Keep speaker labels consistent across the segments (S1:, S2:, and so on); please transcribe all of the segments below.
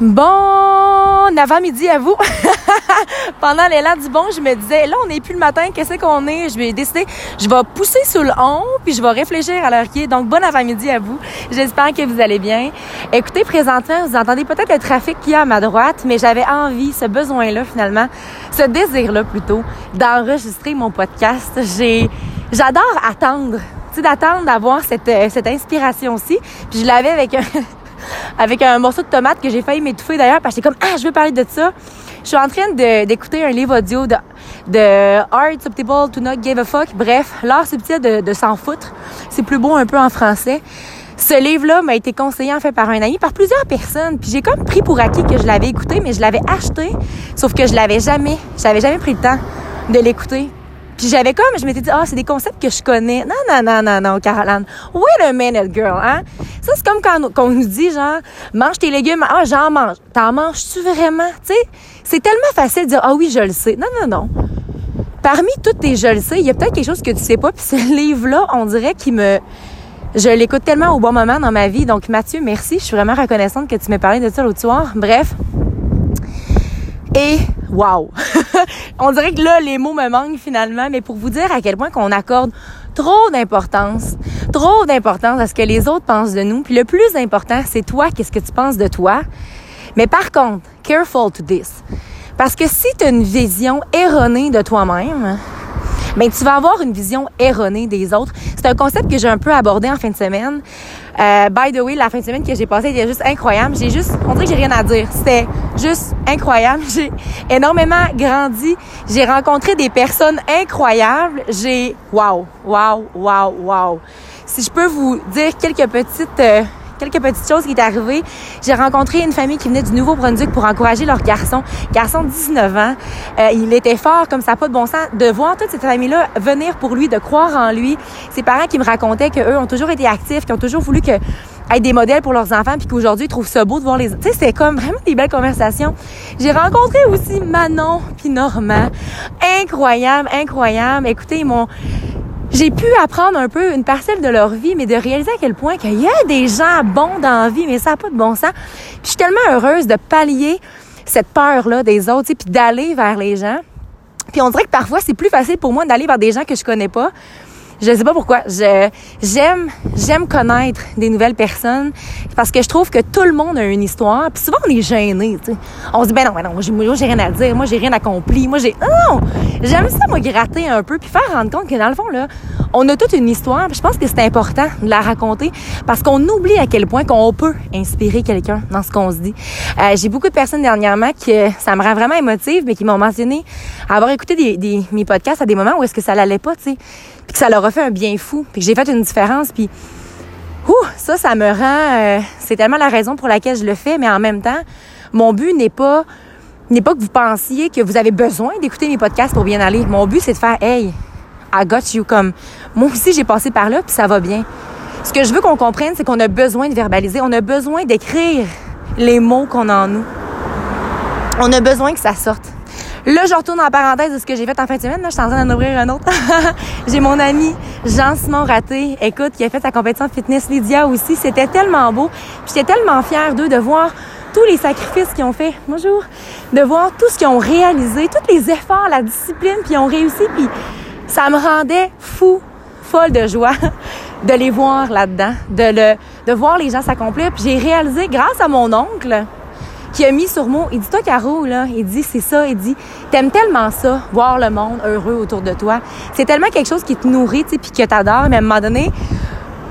S1: Bon avant-midi à vous. Pendant l'élan du bon, je me disais, là, on n'est plus le matin, qu'est-ce qu'on est? Je vais décider, je vais pousser sous le on, puis je vais réfléchir à l'heure qui est. Donc, bon avant-midi à vous. J'espère que vous allez bien. Écoutez, présentement, vous entendez peut-être le trafic qui y a à ma droite, mais j'avais envie, ce besoin-là, finalement, ce désir-là, plutôt, d'enregistrer mon podcast. J'ai, j'adore attendre, tu d'attendre d'avoir cette, euh, cette inspiration-ci. Puis je l'avais avec un avec un morceau de tomate que j'ai failli m'étouffer d'ailleurs parce que j'étais comme ah je veux parler de ça. Je suis en train d'écouter un livre audio de, de Art Subtitle to Not Give a Fuck. Bref, l'art subtil de, de s'en foutre. C'est plus beau un peu en français. Ce livre-là m'a été conseillé en fait par un ami, par plusieurs personnes. Puis j'ai comme pris pour acquis que je l'avais écouté, mais je l'avais acheté, sauf que je l'avais jamais, j'avais jamais pris le temps de l'écouter. Puis j'avais comme, je m'étais dit, ah, c'est des concepts que je connais. Non, non, non, non, non, Caroline. Wait a minute, girl, hein? Ça, c'est comme quand, on nous dit, genre, mange tes légumes. Ah, j'en mange. T'en manges-tu vraiment? Tu sais, c'est tellement facile de dire, ah oui, je le sais. Non, non, non. Parmi toutes tes je le sais, il y a peut-être quelque chose que tu sais pas. Puis ce livre-là, on dirait qu'il me... Je l'écoute tellement au bon moment dans ma vie. Donc, Mathieu, merci. Je suis vraiment reconnaissante que tu m'aies parlé de ça l'autre soir. Bref. Et wow! on dirait que là, les mots me manquent finalement, mais pour vous dire à quel point qu'on accorde trop d'importance, trop d'importance à ce que les autres pensent de nous. Puis le plus important, c'est toi, qu'est-ce que tu penses de toi. Mais par contre, careful to this. Parce que si tu as une vision erronée de toi-même, ben tu vas avoir une vision erronée des autres. C'est un concept que j'ai un peu abordé en fin de semaine. Euh, by the way, la fin de semaine que j'ai passée était juste incroyable. J'ai juste, on dirait que j'ai rien à dire. C'était juste incroyable. J'ai énormément grandi. J'ai rencontré des personnes incroyables. J'ai, wow, wow, wow, wow. Si je peux vous dire quelques petites euh, quelques petites choses qui est arrivé. J'ai rencontré une famille qui venait du Nouveau-Brunswick pour encourager leur garçon. Garçon de 19 ans. Euh, il était fort comme ça, pas de bon sens. De voir toute cette famille-là venir pour lui, de croire en lui. Ses parents qui me racontaient qu'eux ont toujours été actifs, qui ont toujours voulu que être des modèles pour leurs enfants puis qu'aujourd'hui ils trouvent ça beau de voir les tu sais c'est comme vraiment des belles conversations j'ai rencontré aussi Manon puis Normand incroyable incroyable écoutez ils m'ont j'ai pu apprendre un peu une parcelle de leur vie, mais de réaliser à quel point qu'il y a des gens bons dans la vie, mais ça n'a pas de bon sens. Puis je suis tellement heureuse de pallier cette peur-là des autres, puis d'aller vers les gens. Puis on dirait que parfois, c'est plus facile pour moi d'aller vers des gens que je connais pas je sais pas pourquoi. Je, j'aime, j'aime connaître des nouvelles personnes parce que je trouve que tout le monde a une histoire. Puis souvent, on est gêné. On se dit, ben non, ben non, moi, j'ai rien à dire. Moi, j'ai rien accompli. Moi, j'ai, non, non. J'aime ça, moi, gratter un peu puis faire rendre compte que dans le fond, là, on a toute une histoire. Puis je pense que c'est important de la raconter parce qu'on oublie à quel point qu'on peut inspirer quelqu'un dans ce qu'on se dit. Euh, j'ai beaucoup de personnes dernièrement qui, ça me rend vraiment émotive, mais qui m'ont mentionné avoir écouté mes podcasts à des moments où est-ce que ça l'allait pas, tu sais puis que ça leur a fait un bien fou, puis que j'ai fait une différence, puis ouh, ça, ça me rend... Euh, c'est tellement la raison pour laquelle je le fais, mais en même temps, mon but n'est pas n'est pas que vous pensiez que vous avez besoin d'écouter mes podcasts pour bien aller. Mon but, c'est de faire Hey, I got you. Comme moi aussi, j'ai passé par là, puis ça va bien. Ce que je veux qu'on comprenne, c'est qu'on a besoin de verbaliser. On a besoin d'écrire les mots qu'on a en nous. On a besoin que ça sorte. Là, je retourne en parenthèse de ce que j'ai fait en fin de semaine. Là, je suis en train d'en ouvrir un autre. j'ai mon ami Jean-Simon Raté, écoute, qui a fait sa compétition de fitness Lydia aussi. C'était tellement beau. J'étais tellement fière d'eux de voir tous les sacrifices qu'ils ont fait. Bonjour. De voir tout ce qu'ils ont réalisé, tous les efforts, la discipline, puis ils ont réussi. Puis ça me rendait fou, folle de joie de les voir là-dedans, de le, de voir les gens s'accomplir. Puis j'ai réalisé, grâce à mon oncle, qui a mis sur moi, il dit, toi, Caro, là, il dit, c'est ça, il dit, t'aimes tellement ça, voir le monde heureux autour de toi. C'est tellement quelque chose qui te nourrit, tu sais, puis que t'adores, mais à un moment donné,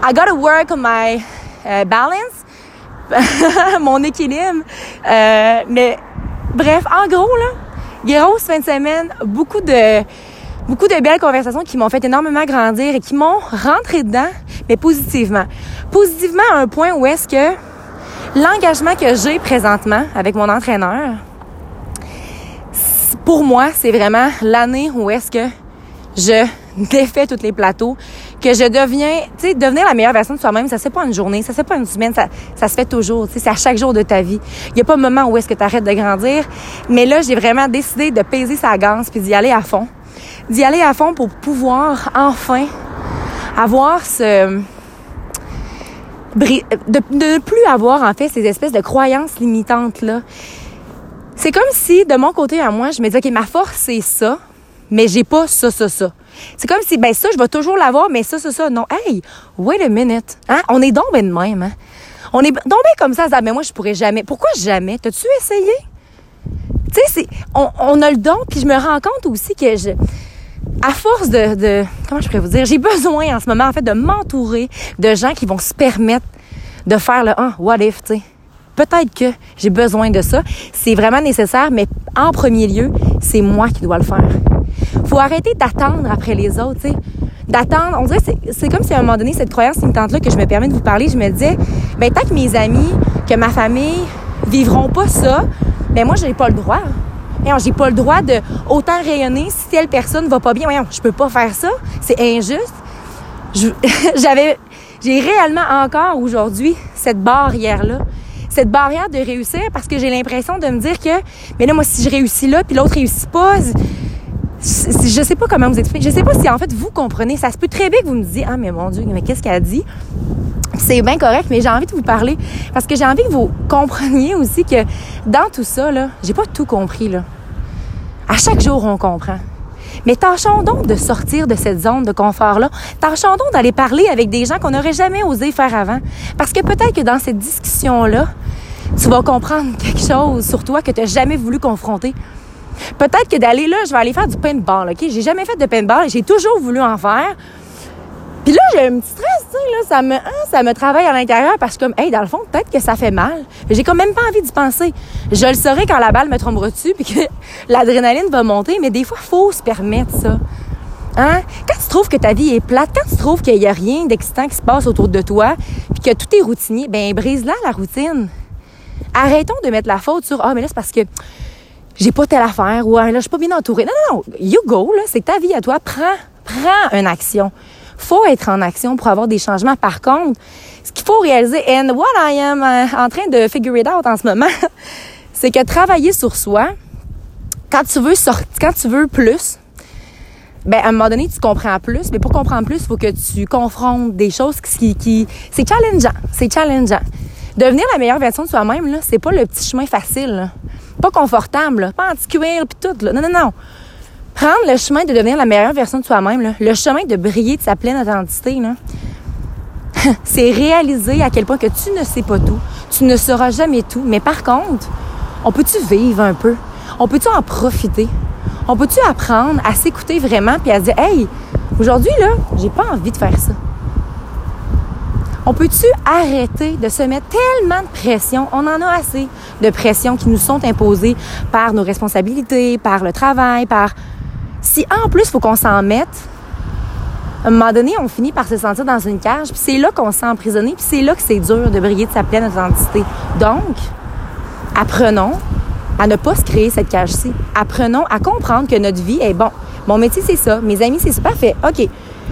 S1: I gotta work on my uh, balance, mon équilibre. Euh, mais bref, en gros, là, grosse fin de semaine, beaucoup de beaucoup de belles conversations qui m'ont fait énormément grandir et qui m'ont rentré dedans, mais positivement. Positivement à un point où est-ce que L'engagement que j'ai présentement avec mon entraîneur, pour moi, c'est vraiment l'année où est-ce que je défais tous les plateaux, que je deviens, tu sais, devenir la meilleure version de soi-même, ça se fait pas une journée, ça se fait pas une semaine, ça, ça se fait toujours, tu sais, c'est à chaque jour de ta vie. Il y a pas un moment où est-ce que tu arrêtes de grandir, mais là, j'ai vraiment décidé de peser sa ganse puis d'y aller à fond. D'y aller à fond pour pouvoir enfin avoir ce de ne plus avoir en fait ces espèces de croyances limitantes là. C'est comme si de mon côté à moi, je me disais OK, ma force c'est ça, mais j'ai pas ça ça ça. C'est comme si ben ça je vais toujours l'avoir mais ça ça ça non. Hey, wait a minute. Hein? On est donc ben de même hein? On est donc ben comme ça, ça mais moi je pourrais jamais. Pourquoi jamais? T'as-tu essayé? Tu sais, on, on a le don puis je me rends compte aussi que je à force de, comment je pourrais vous dire, j'ai besoin en ce moment en fait de m'entourer de gens qui vont se permettre de faire le ah what if, tu sais. Peut-être que j'ai besoin de ça. C'est vraiment nécessaire, mais en premier lieu, c'est moi qui dois le faire. Faut arrêter d'attendre après les autres, tu sais. D'attendre, on dirait, c'est comme si à un moment donné, cette croyance limitante-là que je me permets de vous parler, je me disais, ben tant que mes amis, que ma famille vivront pas ça, ben moi, j'ai pas le droit j'ai pas le droit de autant rayonner si telle personne va pas bien. Voyons, je peux pas faire ça. C'est injuste. J'avais, j'ai réellement encore aujourd'hui cette barrière-là. Cette barrière de réussir parce que j'ai l'impression de me dire que, mais là, moi, si je réussis là, puis l'autre réussit pas, je sais pas comment vous expliquer. Je sais pas si en fait vous comprenez. Ça se peut très bien que vous me disiez, ah, mais mon Dieu, mais qu'est-ce qu'elle a dit? c'est bien correct, mais j'ai envie de vous parler parce que j'ai envie que vous compreniez aussi que dans tout ça, là, j'ai pas tout compris, là. À chaque jour, on comprend. Mais tâchons donc de sortir de cette zone de confort-là. Tâchons donc d'aller parler avec des gens qu'on n'aurait jamais osé faire avant. Parce que peut-être que dans cette discussion-là, tu vas comprendre quelque chose sur toi que tu n'as jamais voulu confronter. Peut-être que d'aller là, je vais aller faire du paintball, OK? J'ai jamais fait de paintball, j'ai toujours voulu en faire. Puis là, j'ai un petit stress, tu sais, là, ça me, hein, ça me travaille à l'intérieur parce que, comme, hey, dans le fond, peut-être que ça fait mal. J'ai quand même pas envie d'y penser. Je le saurai quand la balle me tombera dessus puis que l'adrénaline va monter, mais des fois, faut se permettre ça. Hein? Quand tu trouves que ta vie est plate, quand tu trouves qu'il n'y a rien d'excitant qui se passe autour de toi, puis que tout est routinier, ben brise-la la routine. Arrêtons de mettre la faute sur ah mais là c'est parce que j'ai pas telle affaire ou ah, là je suis pas bien entourée. Non non non, you go là, c'est ta vie à toi, prends prends une action faut être en action pour avoir des changements. Par contre, ce qu'il faut réaliser, and what I am euh, en train de figure it out en ce moment, c'est que travailler sur soi, quand tu veux sortir, quand tu veux plus, ben à un moment donné tu comprends plus, mais pour comprendre plus, il faut que tu confrontes des choses qui, qui c'est challengeant, c'est challengeant. Devenir la meilleure version de soi-même là, c'est pas le petit chemin facile, pas confortable, pas anti-cuir puis tout là. Non non non. Prendre le chemin de devenir la meilleure version de soi-même, le chemin de briller de sa pleine authenticité, c'est réaliser à quel point que tu ne sais pas tout, tu ne sauras jamais tout. Mais par contre, on peut-tu vivre un peu? On peut-tu en profiter? On peut-tu apprendre à s'écouter vraiment puis à se dire, hey, aujourd'hui, là, j'ai pas envie de faire ça. On peut-tu arrêter de se mettre tellement de pression? On en a assez de pression qui nous sont imposées par nos responsabilités, par le travail, par si en plus, faut qu'on s'en mette, à un moment donné, on finit par se sentir dans une cage, puis c'est là qu'on se sent emprisonné, puis c'est là que c'est dur de briller de sa pleine authenticité. Donc, apprenons à ne pas se créer cette cage-ci. Apprenons à comprendre que notre vie est bon. Mon métier, c'est ça. Mes amis, c'est ça. Parfait. OK.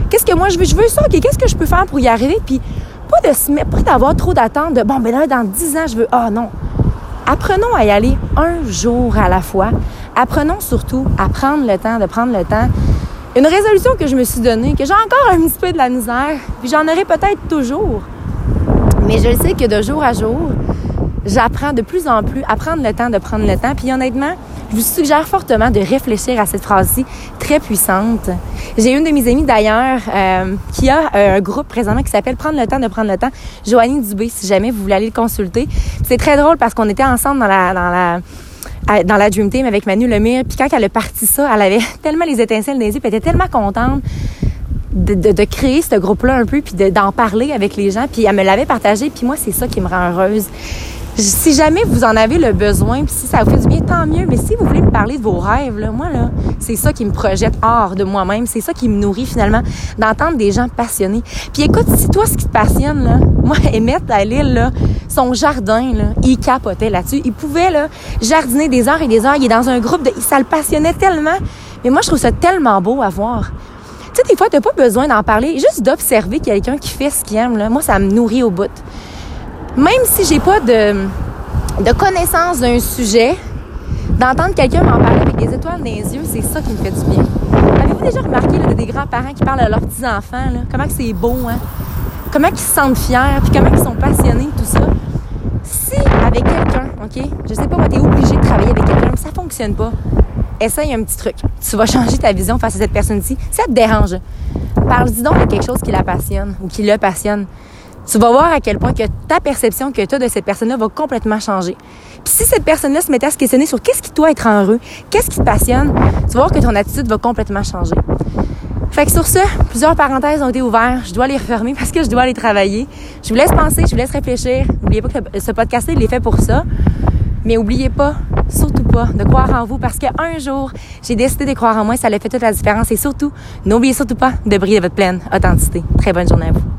S1: Qu'est-ce que moi, je veux? Je veux ça. OK. Qu'est-ce que je peux faire pour y arriver? Puis, pas de se mettre, pas d'avoir trop d'attentes de, bon, ben là, dans dix ans, je veux, ah non. Apprenons à y aller un jour à la fois. Apprenons surtout à prendre le temps, de prendre le temps. Une résolution que je me suis donnée, que j'ai encore un petit peu de la misère, puis j'en aurai peut-être toujours. Mais je sais que de jour à jour, j'apprends de plus en plus à prendre le temps de prendre le temps. Puis honnêtement, je vous suggère fortement de réfléchir à cette phrase-ci très puissante. J'ai une de mes amies d'ailleurs euh, qui a euh, un groupe présentement qui s'appelle Prendre le temps de prendre le temps. Joanie Dubé, si jamais vous voulez aller le consulter. C'est très drôle parce qu'on était ensemble dans la dans la dans la Dream Team avec Manu Lemire. Puis quand elle a parti ça, elle avait tellement les étincelles des yeux, puis elle était tellement contente de, de, de créer ce groupe-là un peu, puis d'en parler avec les gens. Puis elle me l'avait partagé, puis moi, c'est ça qui me rend heureuse si jamais vous en avez le besoin, si ça vous fait du bien, tant mieux. Mais si vous voulez me parler de vos rêves, là, moi, là, c'est ça qui me projette hors de moi-même. C'est ça qui me nourrit, finalement, d'entendre des gens passionnés. Puis écoute, si toi, ce qui te passionne, là, moi, Emmett à Lille, là, son jardin, là, il capotait là-dessus. Il pouvait, là, jardiner des heures et des heures. Il est dans un groupe de... Ça le passionnait tellement. Mais moi, je trouve ça tellement beau à voir. Tu sais, des fois, t'as pas besoin d'en parler. Juste d'observer quelqu'un qui fait ce qu'il aime, là. Moi, ça me nourrit au bout même si j'ai pas de, connaissance d'un sujet, d'entendre quelqu'un m'en parler avec des étoiles dans les yeux, c'est ça qui me fait du bien. Avez-vous déjà remarqué des grands-parents qui parlent à leurs petits-enfants, comment c'est beau, hein? comment ils se sentent fiers, puis comment ils sont passionnés de tout ça? Si avec quelqu'un, OK, je sais pas, moi, t'es obligé de travailler avec quelqu'un, ça fonctionne pas, essaye un petit truc. Tu vas changer ta vision face à cette personne-ci. Ça te dérange. Parle-y donc de quelque chose qui la passionne ou qui le passionne. Tu vas voir à quel point que ta perception que tu as de cette personne-là va complètement changer. Puis si cette personne-là se mettait à se questionner sur qu'est-ce qui doit être heureux, qu'est-ce qui te passionne, tu vas voir que ton attitude va complètement changer. Fait que sur ça, plusieurs parenthèses ont été ouvertes. Je dois les refermer parce que je dois aller travailler. Je vous laisse penser, je vous laisse réfléchir. N'oubliez pas que ce podcast il est fait pour ça. Mais oubliez pas, surtout pas, de croire en vous parce qu'un jour, j'ai décidé de croire en moi, ça a fait toute la différence. Et surtout, n'oubliez surtout pas de briller votre pleine authenticité. Très bonne journée à vous.